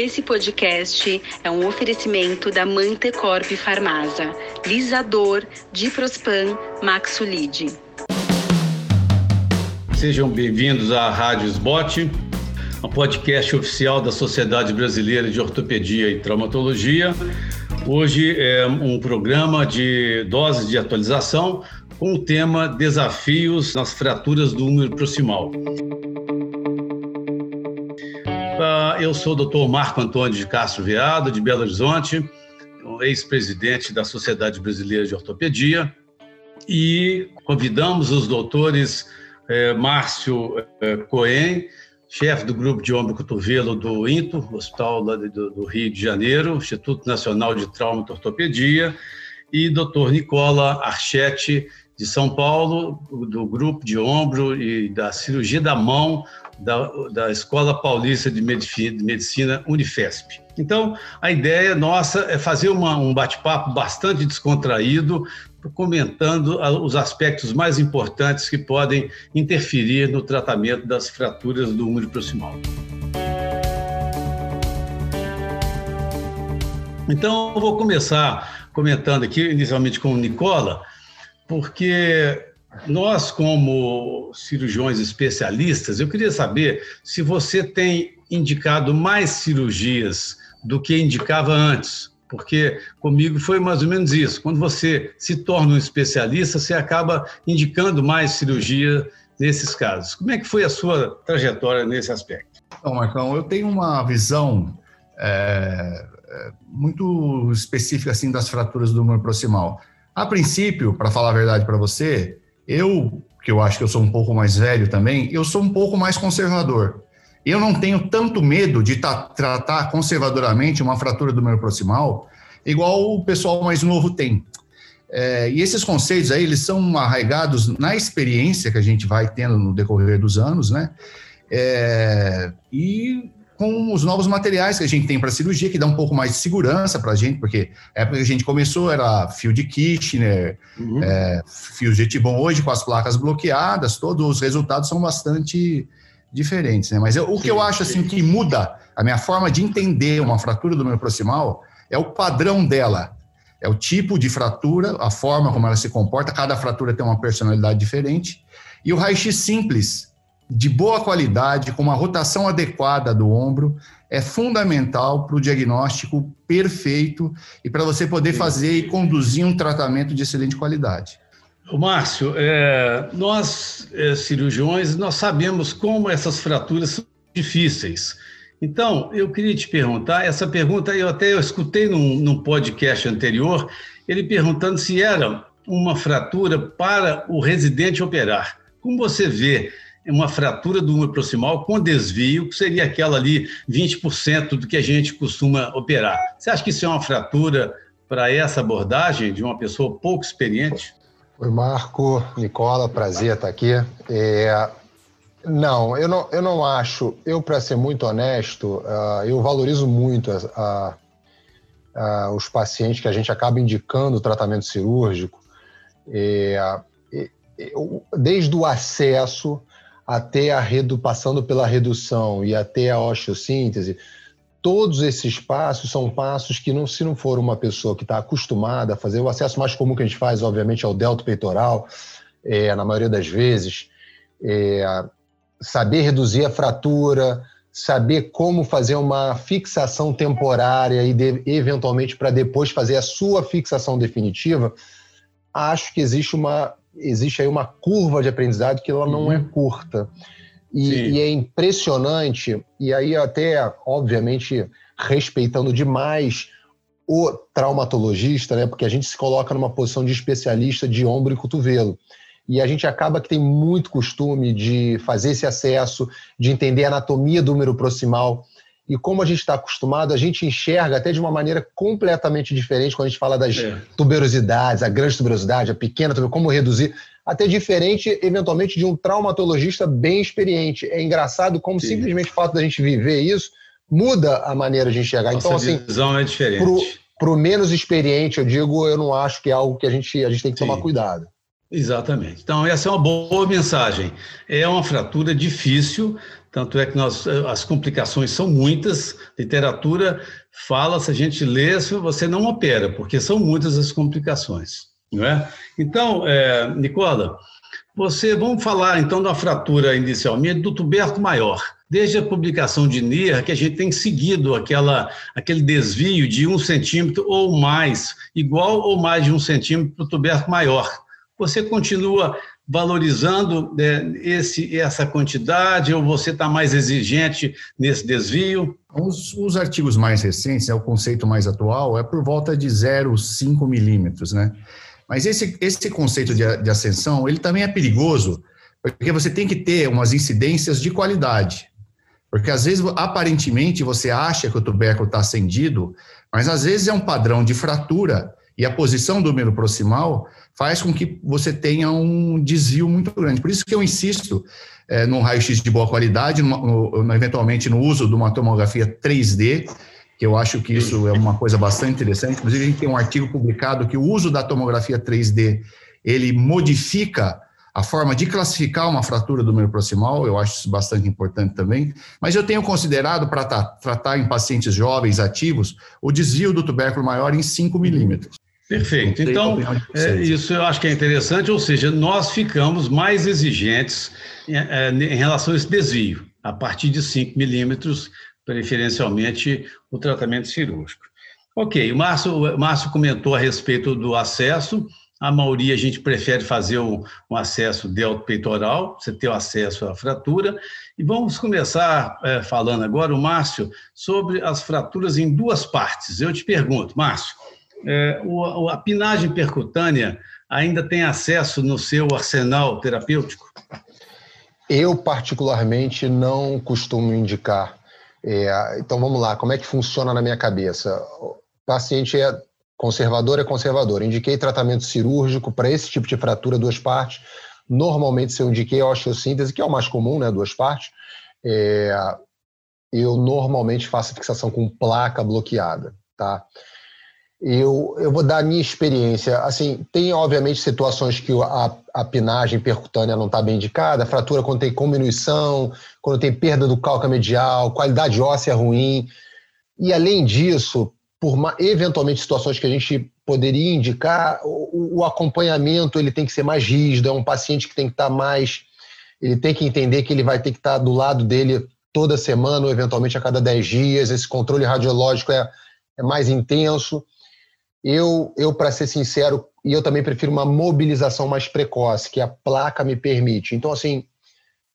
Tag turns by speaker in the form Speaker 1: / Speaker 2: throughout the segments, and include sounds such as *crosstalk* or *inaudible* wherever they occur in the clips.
Speaker 1: Esse podcast é um oferecimento da Mantecorp Farmasa, Lisador, Diprospan, Maxulid.
Speaker 2: Sejam bem-vindos à Rádio Sbot, um podcast oficial da Sociedade Brasileira de Ortopedia e Traumatologia. Hoje é um programa de doses de atualização com o tema Desafios nas fraturas do úmero proximal. Eu sou o Dr. Marco Antônio de Castro Veado, de Belo Horizonte, ex-presidente da Sociedade Brasileira de Ortopedia, e convidamos os doutores eh, Márcio eh, Cohen, chefe do grupo de ombro e cotovelo do INTO, Hospital do, do Rio de Janeiro, Instituto Nacional de Trauma e Ortopedia, e Dr. Nicola Archetti, de São Paulo, do grupo de ombro e da cirurgia da mão da, da Escola Paulista de Medicina Unifesp. Então, a ideia nossa é fazer uma, um bate-papo bastante descontraído, comentando os aspectos mais importantes que podem interferir no tratamento das fraturas do úmero proximal. Então, eu vou começar comentando aqui, inicialmente com o Nicola, porque nós, como cirurgiões especialistas, eu queria saber se você tem indicado mais cirurgias do que indicava antes, porque comigo foi mais ou menos isso. Quando você se torna um especialista, você acaba indicando mais cirurgia nesses casos. Como é que foi a sua trajetória nesse aspecto?
Speaker 3: Então, Marcão, eu tenho uma visão é, muito específica assim das fraturas do humor proximal. A princípio, para falar a verdade para você, eu, que eu acho que eu sou um pouco mais velho também, eu sou um pouco mais conservador. Eu não tenho tanto medo de tratar conservadoramente uma fratura do meu proximal, igual o pessoal mais novo tem. É, e esses conceitos aí, eles são arraigados na experiência que a gente vai tendo no decorrer dos anos, né? É, e com os novos materiais que a gente tem para cirurgia, que dá um pouco mais de segurança para a gente, porque a época que a gente começou era fio de Kirchner, uhum. é, fio de Tibon hoje com as placas bloqueadas, todos os resultados são bastante diferentes, né? Mas eu, o sim, que eu acho assim que muda a minha forma de entender uma fratura do meu proximal é o padrão dela. É o tipo de fratura, a forma como ela se comporta, cada fratura tem uma personalidade diferente. E o raio-x simples, de boa qualidade, com uma rotação adequada do ombro, é fundamental para o diagnóstico perfeito e para você poder fazer e conduzir um tratamento de excelente qualidade.
Speaker 2: Márcio, é, nós é, cirurgiões, nós sabemos como essas fraturas são difíceis. Então, eu queria te perguntar, essa pergunta eu até eu escutei num, num podcast anterior, ele perguntando se era uma fratura para o residente operar. Como você vê uma fratura do úmero proximal com desvio, que seria aquela ali 20% do que a gente costuma operar. Você acha que isso é uma fratura para essa abordagem de uma pessoa pouco experiente?
Speaker 4: Oi, Marco, Nicola, prazer estar aqui. É, não, eu não, eu não acho. Eu, para ser muito honesto, uh, eu valorizo muito a, a, a, os pacientes que a gente acaba indicando o tratamento cirúrgico, é, desde o acesso até a redu, passando pela redução e até a osteossíntese, todos esses passos são passos que, não, se não for uma pessoa que está acostumada a fazer, o acesso mais comum que a gente faz, obviamente, é o delto peitoral, é, na maioria das vezes, é, saber reduzir a fratura, saber como fazer uma fixação temporária e, de, eventualmente, para depois fazer a sua fixação definitiva, acho que existe uma existe aí uma curva de aprendizado que ela não uhum. é curta. E, e, é impressionante, e aí até, obviamente, respeitando demais o traumatologista, né? Porque a gente se coloca numa posição de especialista de ombro e cotovelo. E a gente acaba que tem muito costume de fazer esse acesso, de entender a anatomia do número proximal. E como a gente está acostumado, a gente enxerga até de uma maneira completamente diferente quando a gente fala das é. tuberosidades, a grande tuberosidade, a pequena tuberosidade, como reduzir, até diferente, eventualmente, de um traumatologista bem experiente. É engraçado como Sim. simplesmente o fato da gente viver isso muda a maneira de enxergar.
Speaker 2: Nossa então, assim, visão é diferente.
Speaker 4: Para o menos experiente, eu digo, eu não acho que é algo que a gente, a gente tem que Sim. tomar cuidado.
Speaker 2: Exatamente. Então, essa é uma boa mensagem. É uma fratura difícil, tanto é que nós, as complicações são muitas. Literatura fala, se a gente lê, você não opera, porque são muitas as complicações. Não é? Então, é, Nicola, você, vamos falar então da fratura inicialmente do tuberto maior. Desde a publicação de NIR, que a gente tem seguido aquela, aquele desvio de um centímetro ou mais, igual ou mais de um centímetro para o tuberto maior você continua valorizando né, esse, essa quantidade ou você está mais exigente nesse desvio?
Speaker 3: Os, os, artigos mais recentes, é o conceito mais atual, é por volta de 0,5 milímetros, né? Mas esse, esse conceito de, de ascensão, ele também é perigoso, porque você tem que ter umas incidências de qualidade. Porque às vezes, aparentemente, você acha que o tubérculo está acendido, mas às vezes é um padrão de fratura e a posição do número proximal faz com que você tenha um desvio muito grande. Por isso que eu insisto é, raio-x de boa qualidade, no, eventualmente no uso de uma tomografia 3D, que eu acho que isso é uma coisa bastante interessante. Inclusive, a gente tem um artigo publicado que o uso da tomografia 3D, ele modifica a forma de classificar uma fratura do número proximal, eu acho isso bastante importante também, mas eu tenho considerado para tratar em pacientes jovens ativos o desvio do tubérculo maior em 5 milímetros.
Speaker 2: Perfeito. Então, é, isso eu acho que é interessante, ou seja, nós ficamos mais exigentes em, é, em relação a esse desvio, a partir de 5 milímetros, preferencialmente o tratamento cirúrgico. Ok, o Márcio, o Márcio comentou a respeito do acesso. A maioria a gente prefere fazer um, um acesso delto-peitoral, você ter o acesso à fratura. E vamos começar é, falando agora, o Márcio, sobre as fraturas em duas partes. Eu te pergunto, Márcio, é, o, a pinagem percutânea ainda tem acesso no seu arsenal terapêutico?
Speaker 4: Eu, particularmente, não costumo indicar. É, então, vamos lá, como é que funciona na minha cabeça? O paciente é conservador, é conservador. Indiquei tratamento cirúrgico para esse tipo de fratura, duas partes. Normalmente, se eu indiquei a osteossíntese, que é o mais comum, né, duas partes, é, eu normalmente faço fixação com placa bloqueada, tá? Eu, eu vou dar a minha experiência. Assim, tem obviamente situações que a, a pinagem percutânea não está bem indicada, fratura quando tem diminuição, quando tem perda do cálculo medial, qualidade óssea ruim. E além disso, por eventualmente situações que a gente poderia indicar, o, o, acompanhamento ele tem que ser mais rígido, é um paciente que tem que estar tá mais. Ele tem que entender que ele vai ter que estar tá do lado dele toda semana, ou eventualmente a cada 10 dias. Esse controle radiológico é, é mais intenso. Eu, eu para ser sincero, e eu também prefiro uma mobilização mais precoce, que a placa me permite. Então, assim,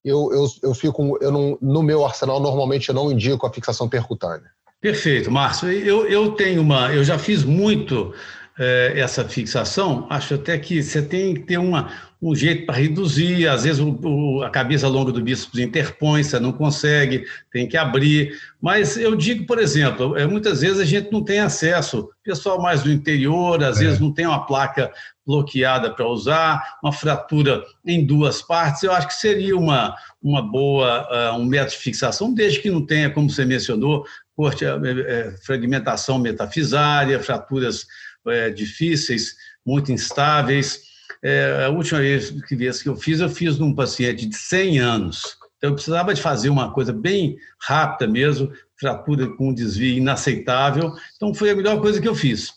Speaker 4: eu, eu, eu fico. Eu não, no meu arsenal, normalmente eu não indico a fixação percutânea.
Speaker 2: Perfeito, Márcio. Eu, eu tenho uma. Eu já fiz muito é, essa fixação, acho até que você tem que ter uma, um jeito para reduzir, às vezes o, o, a cabeça longa do bíceps interpõe, você não consegue, tem que abrir. Mas eu digo, por exemplo, é, muitas vezes a gente não tem acesso, pessoal mais do interior, às é. vezes não tem uma placa bloqueada para usar, uma fratura em duas partes, eu acho que seria uma, uma boa, uh, um método de fixação, desde que não tenha, como você mencionou, corte, é, é, fragmentação metafisária, fraturas é, difíceis, muito instáveis. É, a última vez que, vez que eu fiz, eu fiz num paciente de 100 anos. Então, eu precisava de fazer uma coisa bem rápida mesmo, fratura com desvio inaceitável. Então, foi a melhor coisa que eu fiz,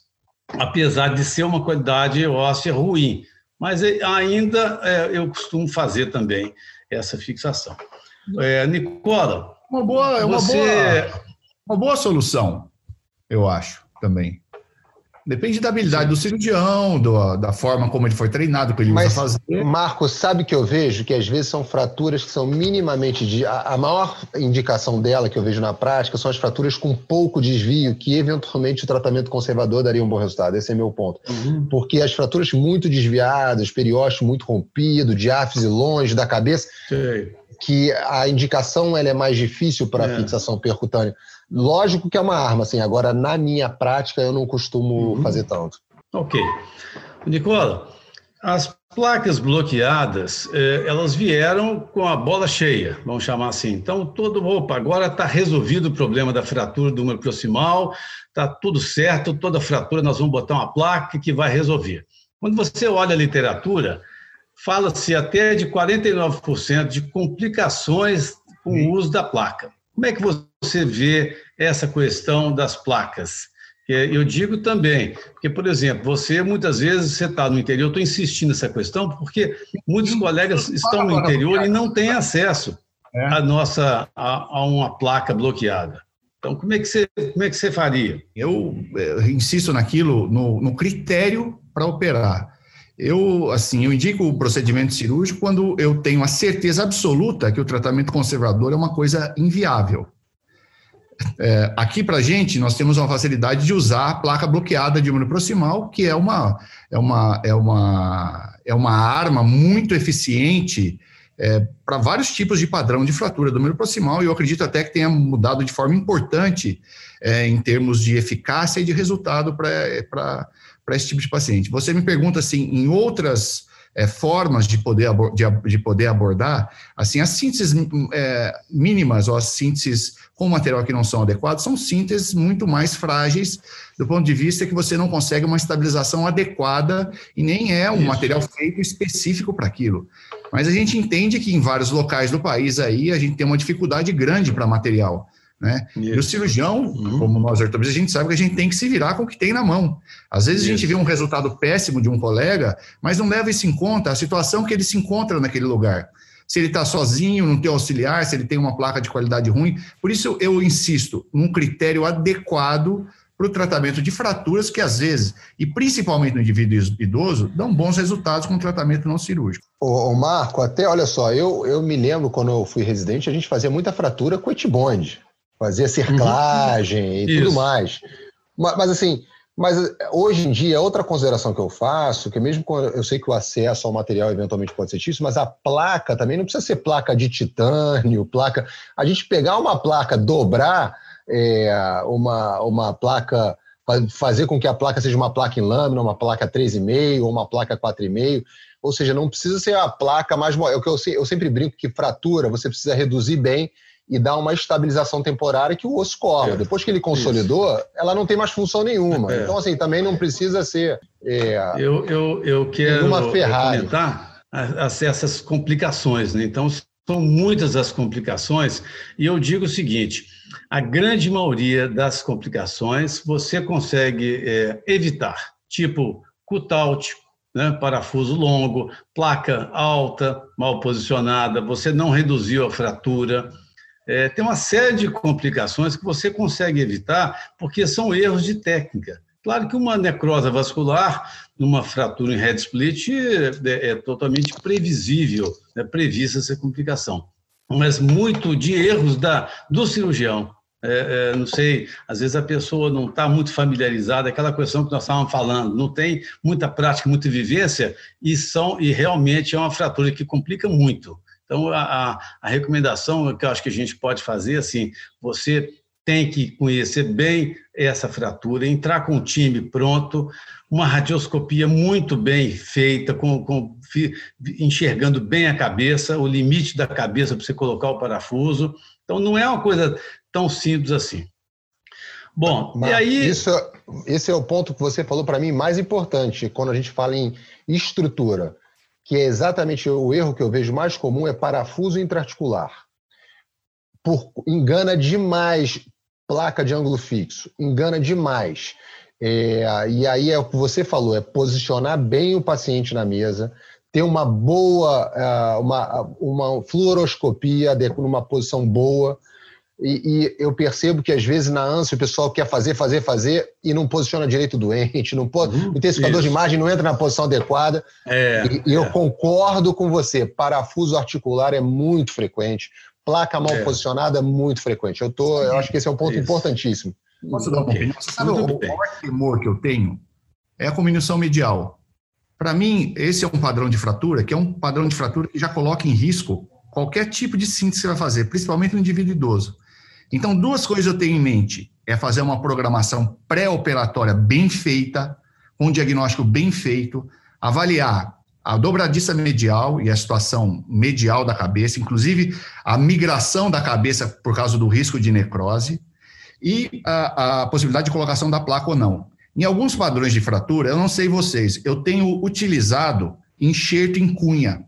Speaker 2: apesar de ser uma qualidade óssea ruim. Mas é, ainda é, eu costumo fazer também essa fixação. É, Nicola,
Speaker 3: uma boa, uma você... boa, uma boa solução, eu acho também. Depende da habilidade do cirurgião, do, da forma como ele foi treinado, que ele Mas, usa fazer.
Speaker 4: Marcos, sabe que eu vejo que às vezes são fraturas que são minimamente. De, a, a, maior indicação dela que eu vejo na prática são as fraturas com pouco desvio, que eventualmente o tratamento conservador daria um bom resultado. Esse é meu ponto. Uhum. Porque as fraturas muito desviadas, periósteo muito rompido, diáfise longe da cabeça, Sim. que a indicação ela é mais difícil para a é. fixação percutânea. Lógico que é uma arma, assim, agora na minha prática eu não costumo uhum. fazer tanto.
Speaker 2: Ok. Nicola, as placas bloqueadas, eh, elas vieram com a bola cheia, vamos chamar assim. Então, todo, opa, agora está resolvido o problema da fratura do número proximal, está tudo certo, toda fratura nós vamos botar uma placa que vai resolver. Quando você olha a literatura, fala-se até de 49% de complicações com o uso da placa. Como é que você vê essa questão das placas? Eu digo também, porque, por exemplo, você muitas vezes você está no interior, estou insistindo nessa questão, porque muitos colegas estão no interior e não têm acesso é. a nossa a, a, uma placa bloqueada. Então, como é que você, como é que você faria?
Speaker 3: Eu, eu eh, insisto naquilo, no, no critério para operar. Eu, assim, eu indico o procedimento cirúrgico quando eu tenho a certeza absoluta que o tratamento conservador é uma coisa inviável. É, aqui para gente, nós temos uma facilidade de usar a placa bloqueada de número proximal, que é uma, é uma, é uma, é uma arma muito eficiente é, para vários tipos de padrão de fratura do número proximal, e eu acredito até que tenha mudado de forma importante é, em termos de eficácia e de resultado para para esse tipo de paciente. Você me pergunta assim, em outras é, formas de poder, de, de, poder abordar, assim, as sínteses é, mínimas ou as sínteses com material que não são adequados são sínteses muito mais frágeis do ponto de vista que você não consegue uma estabilização adequada e nem é um Isso. material feito específico para aquilo. Mas a gente entende que em vários locais do país aí a gente tem uma dificuldade grande para material. Né? E o cirurgião, uhum. como nós ortopedistas, a gente sabe que a gente tem que se virar com o que tem na mão. Às vezes isso. a gente vê um resultado péssimo de um colega, mas não leva isso em conta a situação que ele se encontra naquele lugar. Se ele está sozinho, não tem auxiliar, se ele tem uma placa de qualidade ruim. Por isso eu insisto num critério adequado para o tratamento de fraturas que às vezes, e principalmente no indivíduo idoso, dão bons resultados com tratamento não cirúrgico.
Speaker 4: Ô, Marco, até olha só, eu, eu me lembro quando eu fui residente, a gente fazia muita fratura com etibonde fazia cerclagem uhum. e Isso. tudo mais. Mas, mas, assim, mas hoje em dia, outra consideração que eu faço, que mesmo quando eu sei que o acesso ao material eventualmente pode ser difícil, mas a placa também não precisa ser placa de titânio, placa. A gente pegar uma placa, dobrar é, uma, uma placa, fazer com que a placa seja uma placa em lâmina, uma placa 3,5 ou uma placa 4,5. Ou seja, não precisa ser a placa mais. É o que eu, eu sempre brinco que fratura, você precisa reduzir bem e dá uma estabilização temporária que o osso corta. É. Depois que ele consolidou, Isso. ela não tem mais função nenhuma. É. Então, assim, também não precisa ser.
Speaker 2: É, eu, eu, eu quero uma Ferrari. comentar essas complicações. Né? Então, são muitas as complicações, e eu digo o seguinte: a grande maioria das complicações você consegue é, evitar, tipo cutout, né, parafuso longo, placa alta, mal posicionada, você não reduziu a fratura é, tem uma série de complicações que você consegue evitar porque são erros de técnica. Claro que uma necrose vascular, numa fratura em head split, é, é totalmente previsível, é prevista essa complicação. Mas muito de erros da, do cirurgião. É, é, não sei, às vezes a pessoa não está muito familiarizada, aquela questão que nós estávamos falando, não tem muita prática, muita vivência, e, são, e realmente é uma fratura que complica muito. Então, a, a, recomendação que eu acho que a gente pode fazer, assim, você tem que conhecer bem essa fratura, entrar com o time pronto, uma radioscopia muito bem feita, com, com, enxergando bem a cabeça, o limite da cabeça para você colocar o parafuso. Então, não é uma coisa tão simples assim.
Speaker 4: Bom, Mas e aí. Isso, esse é o ponto que você falou para mim mais importante quando a gente fala em estrutura que é exatamente o erro que eu vejo mais comum, é parafuso intraarticular. Por, engana demais placa de ângulo fixo, engana demais. É, e aí é o que você falou, é posicionar bem o paciente na mesa, ter uma boa, é, uma, uma fluoroscopia numa posição boa, e, e, eu percebo que às vezes na ânsia o pessoal quer fazer, fazer, fazer e não posiciona direito o doente, não pode, uhum, o intensificador de imagem não entra na posição adequada. É, e, e é. eu concordo com você, parafuso articular é muito frequente, placa mal é. posicionada é muito frequente. Eu, tô, eu acho que esse é um ponto isso. importantíssimo.
Speaker 3: Posso dar uma opinião? Você sabe muito o maior temor que eu tenho? É a combinação medial. Para mim, esse é um padrão de fratura, que é um padrão de fratura que já coloca em risco qualquer tipo de síntese que você vai fazer, principalmente no indivíduo idoso. Então, duas coisas eu tenho em mente: é fazer uma programação pré-operatória bem feita, com um diagnóstico bem feito, avaliar a dobradiça medial e a situação medial da cabeça, inclusive a migração da cabeça por causa do risco de necrose e a, a possibilidade de colocação da placa ou não. Em alguns padrões de fratura, eu não sei vocês, eu tenho utilizado enxerto em cunha.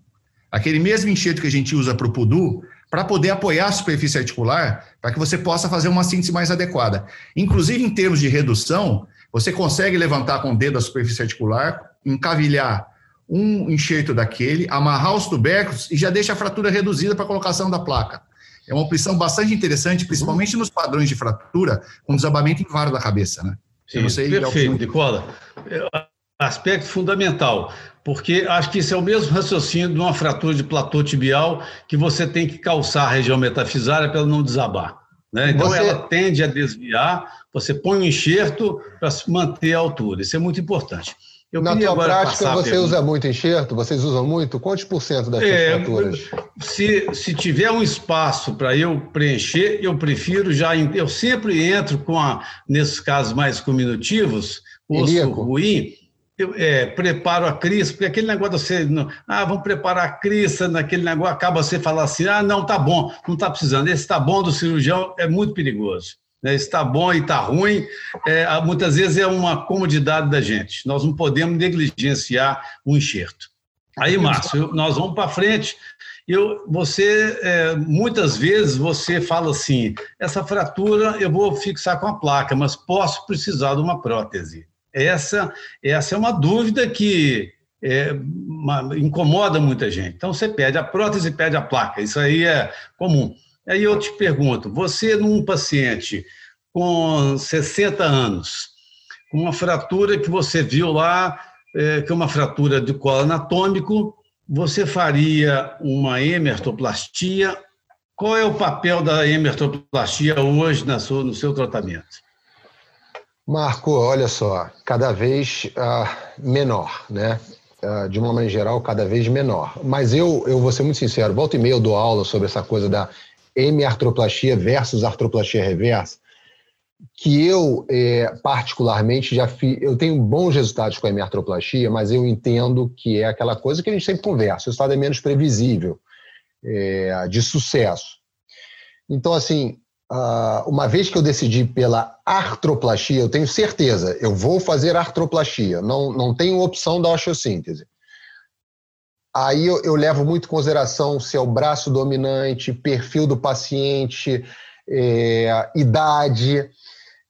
Speaker 3: Aquele mesmo enxerto que a gente usa para o pudu, para poder apoiar a superfície articular, para que você possa fazer uma síntese mais adequada. Inclusive, em termos de redução, você consegue levantar com o dedo a superfície articular, encavilhar um enxerto daquele, amarrar os tubérculos e já deixa a fratura reduzida para a colocação da placa. É uma opção bastante interessante, principalmente nos padrões de fratura, com desabamento em varo da cabeça, né?
Speaker 2: Sim, perfeito, Nicola. Aspecto fundamental, porque acho que isso é o mesmo raciocínio de uma fratura de platô tibial que você tem que calçar a região metafisária para ela não desabar. Né? Então, você... ela tende a desviar, você põe um enxerto para manter a altura. Isso é muito importante.
Speaker 4: Eu Na tua prática, você usa muito enxerto? Vocês usam muito? Quantos por cento das é, fraturas?
Speaker 2: Se, se tiver um espaço para eu preencher, eu prefiro já... Eu sempre entro com, a, nesses casos mais combinativos, osso ruim, eu é, preparo a crista, porque aquele negócio de você, ah, vamos preparar a crista, naquele negócio, acaba você falar assim, ah, não, tá bom, não está precisando. Esse tá bom do cirurgião é muito perigoso. Né? Está bom e está ruim, é, muitas vezes é uma comodidade da gente. Nós não podemos negligenciar o enxerto. Aí, Márcio, nós vamos para frente. Eu, você, é, muitas vezes você fala assim, essa fratura eu vou fixar com a placa, mas posso precisar de uma prótese. Essa, essa é uma dúvida que é, uma, incomoda muita gente. Então, você pede a prótese pede a placa. Isso aí é comum. Aí eu te pergunto, você num paciente com 60 anos, com uma fratura que você viu lá, é, que é uma fratura de colo anatômico, você faria uma hemertoplastia? Qual é o papel da hemertoplastia hoje na sua, no seu tratamento?
Speaker 4: Marco, olha só, cada vez uh, menor, né? Uh, de uma maneira geral, cada vez menor. Mas eu, eu vou ser muito sincero, volta e meia eu dou aula sobre essa coisa da hemiartroplastia versus artroplastia reversa, que eu, é, particularmente, já fiz. Eu tenho bons resultados com a hemiartroplastia, mas eu entendo que é aquela coisa que a gente sempre conversa: o estado é menos previsível, é, de sucesso. Então, assim, uma vez que eu decidi pela artroplastia, eu tenho certeza, eu vou fazer artroplastia, não, não tenho opção da osteossíntese. Aí eu, eu, levo muito em consideração se é o braço dominante, perfil do paciente, é, idade,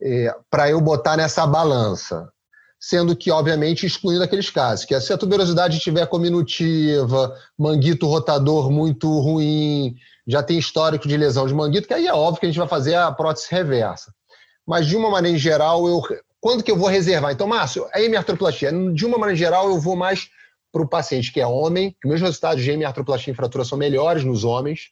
Speaker 4: é, para eu botar nessa balança. Sendo que, obviamente, excluindo aqueles casos, que é se a tuberosidade estiver cominutiva, manguito rotador muito ruim, já tem histórico de lesão de manguito, que aí é óbvio que a gente vai fazer a prótese reversa. Mas, de uma maneira geral, eu, quando que eu vou reservar? Então, Márcio, a hemiartroplastia, de uma maneira geral, eu vou mais para o paciente que é homem, que meus resultados de hemiartroplastia e fratura são melhores nos homens,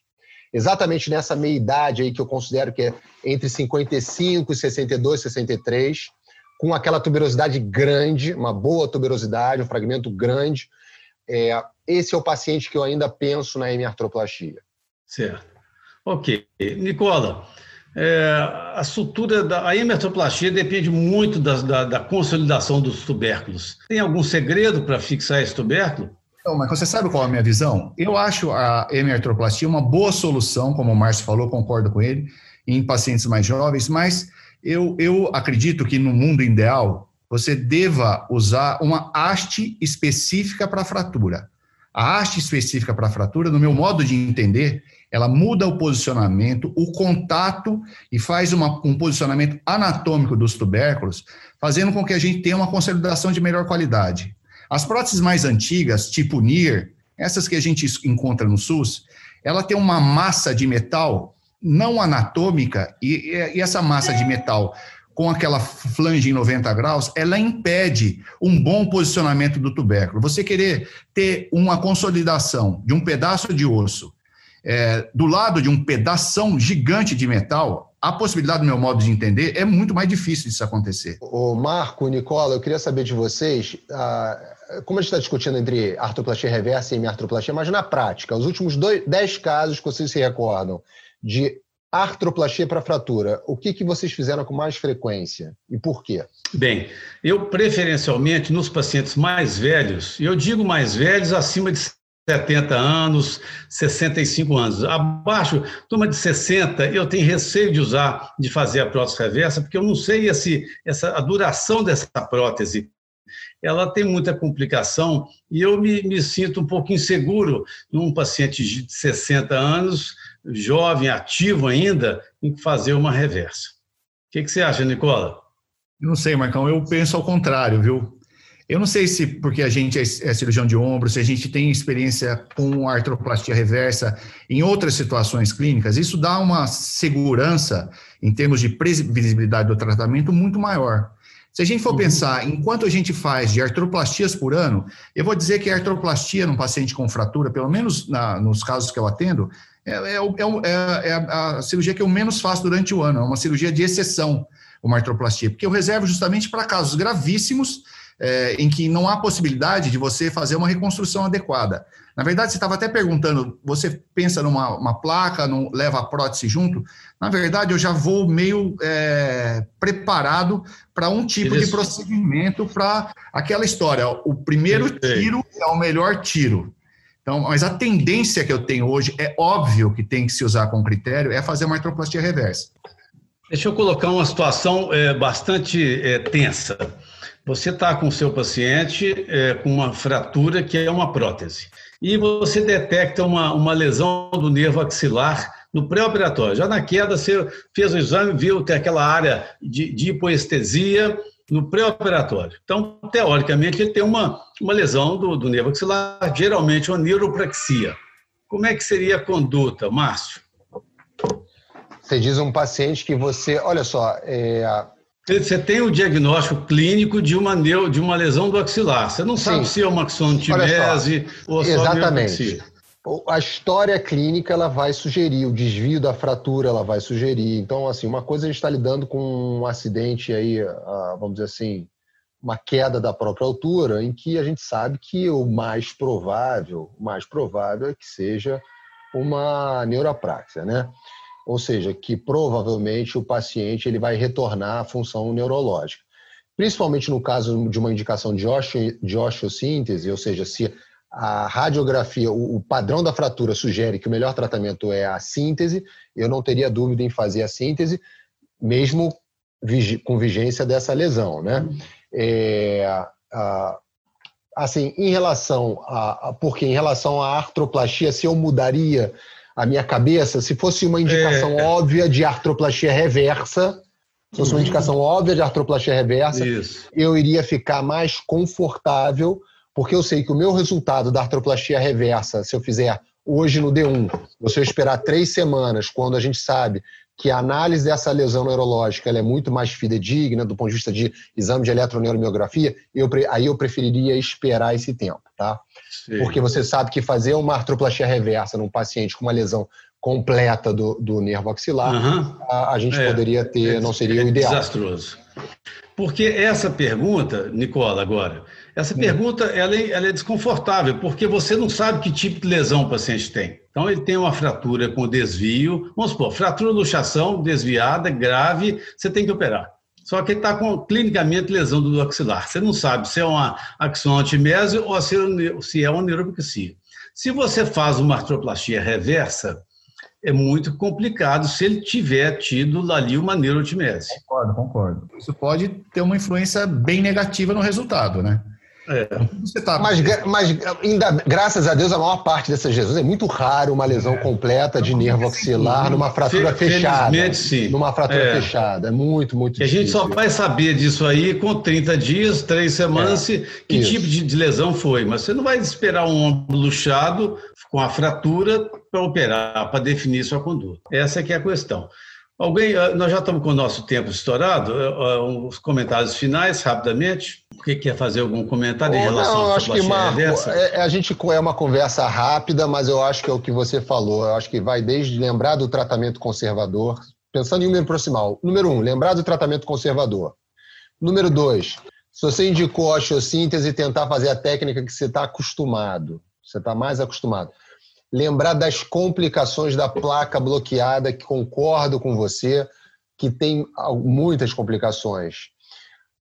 Speaker 4: exatamente nessa meia idade aí que eu considero que é entre 55 e 62, 63, com aquela tuberosidade grande, uma boa tuberosidade, um fragmento grande. É, esse é o paciente que eu ainda penso na hemiartroplastia.
Speaker 2: Certo. Ok. Nicola, é, a sutura, da, a hemertoplastia depende muito da, da, da, consolidação dos tubérculos. Tem algum segredo para fixar esse tubérculo?
Speaker 3: Não, mas você sabe qual é a minha visão? Eu acho a hemertoplastia uma boa solução, como o Márcio falou, concordo com ele, em pacientes mais jovens, mas eu, eu acredito que no mundo ideal você deva usar uma haste específica para fratura. A haste específica para fratura, no meu modo de entender, ela muda o posicionamento, o contato e faz uma, um posicionamento anatômico dos tubérculos, fazendo com que a gente tenha uma consolidação de melhor qualidade. As próteses mais antigas, tipo NIR, essas que a gente encontra no SUS, ela tem uma massa de metal não anatômica e, e essa massa de metal com aquela flange em 90 graus, ela impede um bom posicionamento do tubérculo. Você querer ter uma consolidação de um pedaço de osso é, do lado de um pedaço gigante de metal, a possibilidade, do meu modo de entender, é muito mais difícil disso acontecer.
Speaker 4: O Marco, Nicola, eu queria saber de vocês, ah, como a gente está discutindo entre artroplastia reversa e hemiartroplastia, mas na prática, os últimos dois, dez casos que vocês se recordam de artroplastia para fratura, o que, que vocês fizeram com mais frequência e por quê?
Speaker 2: Bem, eu preferencialmente nos pacientes mais velhos, e eu digo mais velhos acima de 70 anos, 65 anos. Abaixo, turma de 60, eu tenho receio de usar, de fazer a prótese reversa, porque eu não sei esse, essa, a duração dessa prótese, ela tem muita complicação e eu me, me sinto um pouco inseguro num paciente de 60 anos, jovem, ativo ainda, em fazer uma reversa. O que, que você acha, Nicola?
Speaker 3: Não sei, Marcão, eu penso ao contrário, viu? Eu não sei se porque a gente é, é cirurgião de ombro, se a gente tem experiência com artroplastia reversa em outras situações clínicas, isso dá uma segurança em termos de previsibilidade do tratamento muito maior. Se a gente for uhum. pensar em quanto a gente faz de artroplastias por ano, eu vou dizer que a artroplastia num paciente com fratura, pelo menos na, nos casos que eu atendo, é, é, é, é, a cirurgia que eu menos faço durante o ano, é uma cirurgia de exceção, uma artroplastia, porque eu reservo justamente para casos gravíssimos é, em que não há possibilidade de você fazer uma reconstrução adequada. Na verdade, você estava até perguntando, você pensa numa uma placa, não leva a prótese junto? Na verdade, eu já vou meio é, preparado para um tipo Isso. de procedimento para aquela história. O primeiro tiro é o melhor tiro. Então, mas a tendência que eu tenho hoje é óbvio que tem que se usar com critério é fazer uma artroplastia reversa.
Speaker 2: Deixa eu colocar uma situação é, bastante é, tensa. Você está com o seu paciente é, com uma fratura que é uma prótese e você detecta uma, uma lesão do nervo axilar no pré-operatório. Já na queda, você fez o exame, viu que aquela área de, de hipoestesia no pré-operatório. Então, teoricamente, ele tem uma, uma lesão do, do nervo axilar, geralmente uma neuropraxia. Como é que seria a conduta, Márcio?
Speaker 4: Você diz um paciente que você, olha só, é,
Speaker 2: você tem o diagnóstico clínico de uma, de uma lesão do axilar. Você não sabe Sim. se é uma axontimese ou só
Speaker 4: Exatamente. A história clínica ela vai sugerir, o desvio da fratura ela vai sugerir. Então, assim, uma coisa a gente está lidando com um acidente aí, vamos dizer assim, uma queda da própria altura, em que a gente sabe que o mais provável, mais provável é que seja uma neuropraxia, né? ou seja, que provavelmente o paciente ele vai retornar à função neurológica. Principalmente no caso de uma indicação de, osseo, de osteossíntese, ou seja, se a radiografia, o, o, padrão da fratura sugere que o melhor tratamento é a síntese, eu não teria dúvida em fazer a síntese, mesmo com vigência dessa lesão, né? É, a, assim, em relação a, porque em relação à artroplastia, se eu mudaria a minha cabeça, se fosse uma indicação é. óbvia de artroplastia reversa, se fosse uma indicação óbvia de artroplastia reversa, Isso. eu iria ficar mais confortável, porque eu sei que o meu resultado da artroplastia reversa, se eu fizer hoje no D1, se eu esperar três semanas, quando a gente sabe que a análise dessa lesão neurológica é muito mais fidedigna do ponto de vista de exame de eletroneuromiografia, eu, aí eu preferiria esperar esse tempo, tá? Sim. Porque você sabe que fazer uma artroplastia reversa num paciente com uma lesão completa do, do nervo axilar, uhum. a, a, gente é, poderia ter, é, não seria
Speaker 2: é
Speaker 4: o ideal.
Speaker 2: Desastroso. Porque essa pergunta, Nicola, agora, essa Sim. pergunta ela é, ela é, desconfortável, porque você não sabe que tipo de lesão o paciente tem. Então, ele tem uma fratura com desvio, vamos supor, fratura do chação desviada, grave, você tem que operar. Só que ele está com clinicamente lesão do axilar. Você não sabe se é uma axonantimese ou se é uma neuropatia. Se você faz uma artroplastia reversa, é muito complicado se ele tiver tido ali uma neurotimese.
Speaker 3: Concordo, concordo. Isso pode ter uma influência bem negativa no resultado, né?
Speaker 4: É. Tá... Mas, mas ainda, graças a Deus, a maior parte dessas lesões é muito raro uma lesão é. completa de nervo axilar numa fratura Fe, fechada.
Speaker 2: sim.
Speaker 4: Numa fratura é. fechada. É muito, muito
Speaker 2: e difícil. A gente só vai saber disso aí com 30 dias, 3 semanas, é. que Isso. tipo de, de, lesão foi. Mas você não vai esperar um ombro luxado com a fratura para operar, para definir sua conduta. Essa é que é a questão. Alguém, ah, nós já estamos com o nosso tempo estourado. Os ah, comentários finais, rapidamente. O que quer fazer algum comentário em relação não,
Speaker 4: à acho que Marco, é, é, a gente é uma conversa rápida, mas eu acho que é o que você falou. Eu acho que vai desde lembrar do tratamento conservador, pensando em número proximal. Número um, lembrar do tratamento conservador. Número dois, se você indicou a osteossíntese, tentar fazer a técnica que você está acostumado. Você está mais acostumado lembrar das complicações da placa bloqueada, que concordo com você, que tem muitas complicações.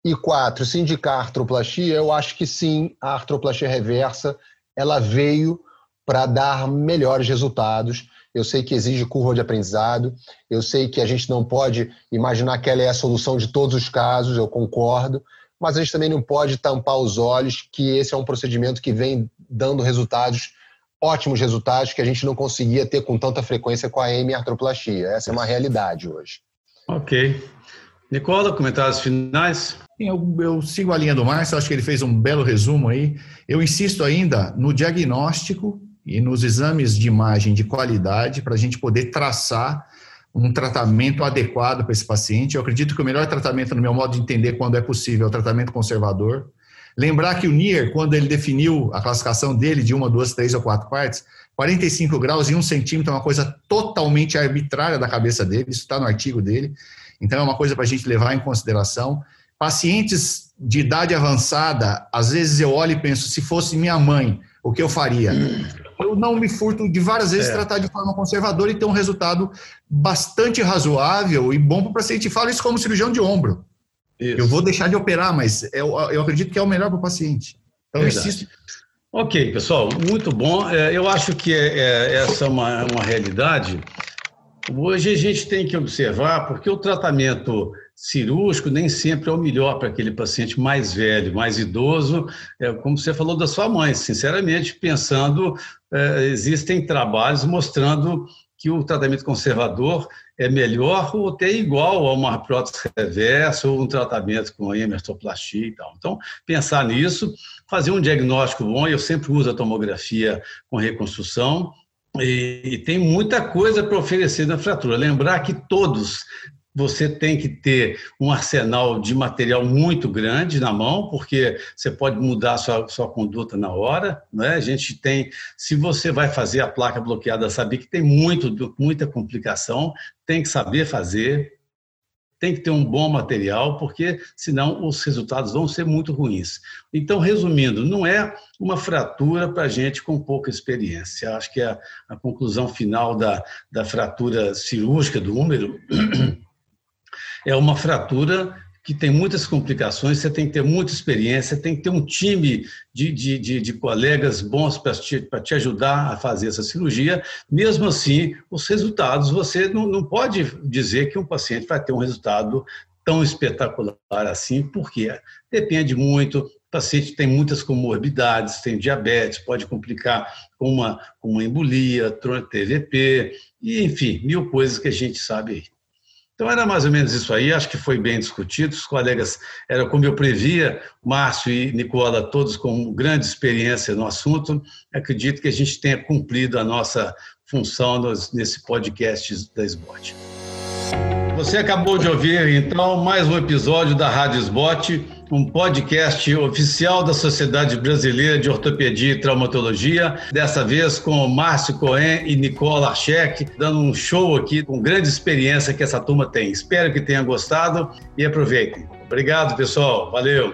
Speaker 4: E quatro, se indicar artroplastia, eu acho que sim, a artroplastia reversa, ela veio para dar melhores resultados. Eu sei que exige curva de aprendizado, eu sei que a gente não pode imaginar que ela é a solução de todos os casos, eu concordo, mas a gente também não pode tampar os olhos que esse é um procedimento que vem dando resultados, ótimos resultados, que a gente não conseguia ter com tanta frequência com a hemiartroplastia. Essa é uma realidade hoje.
Speaker 2: Ok. Nicola, comentários finais?
Speaker 3: Eu, eu, sigo a linha do Márcio, acho que ele fez um belo resumo aí. Eu insisto ainda no diagnóstico e nos exames de imagem de qualidade para a gente poder traçar um tratamento adequado para esse paciente. Eu acredito que o melhor tratamento, no meu modo de entender, quando é possível, é o tratamento conservador. Lembrar que o Nier, quando ele definiu a classificação dele de uma, duas, três ou quatro partes, 45 graus e um centímetro é uma coisa totalmente arbitrária da cabeça dele, isso está no artigo dele. Então, é uma coisa para a gente levar em consideração. Pacientes de idade avançada, às vezes eu olho e penso, se fosse minha mãe, o que eu faria? Eu não me furto de várias vezes é. tratar de forma conservadora e ter um resultado bastante razoável e bom para o paciente. Falo isso como cirurgião de ombro. Isso. Eu vou deixar de operar, mas eu, eu acredito que é o melhor para o paciente. Então, eu insisto.
Speaker 2: Ok, pessoal, muito bom. É, eu acho que é, é, essa é uma, uma realidade Hoje a gente tem que observar, porque o tratamento cirúrgico nem sempre é o melhor para aquele paciente mais velho, mais idoso, é, como você falou da sua mãe, sinceramente, pensando, é, existem trabalhos mostrando que o tratamento conservador é melhor ou até igual a uma prótese reversa ou um tratamento com hemertoplastia e tal. Então, pensar nisso, fazer um diagnóstico bom, eu sempre uso a tomografia com reconstrução, e, e tem muita coisa para oferecer na fratura. Lembrar que todos você tem que ter um arsenal de material muito grande na mão, porque você pode mudar sua, sua conduta na hora. Né? A gente tem, se você vai fazer a placa bloqueada, saber que tem muito, muita complicação, tem que saber fazer, tem que ter um bom material, porque senão os resultados vão ser muito ruins. Então, resumindo, não é uma fratura para gente com pouca experiência. Acho que a, a conclusão final da, da fratura cirúrgica do úmero *clears throat* é uma fratura que tem muitas complicações, você tem que ter muita experiência, tem que ter um time de, de, de, de colegas bons para te, te ajudar a fazer essa cirurgia. Mesmo assim, os resultados, você não, não pode dizer que um paciente vai ter um resultado tão espetacular assim, porque depende muito. O paciente tem muitas comorbidades, tem diabetes, pode complicar com uma, uma embolia, TVP, e enfim, mil coisas que a gente sabe aí. Então era mais ou menos isso aí, acho que foi bem discutido. Os colegas, era como eu previa, Márcio e Nicola, todos com grande experiência no assunto. Acredito que a gente tenha cumprido a nossa função nesse podcast da SBOT. Você acabou de ouvir, então, mais um episódio da Rádio SBOT um podcast oficial da Sociedade Brasileira de Ortopedia e Traumatologia, dessa vez com Márcio Cohen e Nicola Archek, dando um show aqui com grande experiência que essa turma tem. Espero que tenha gostado e aproveitem. Obrigado, pessoal. Valeu.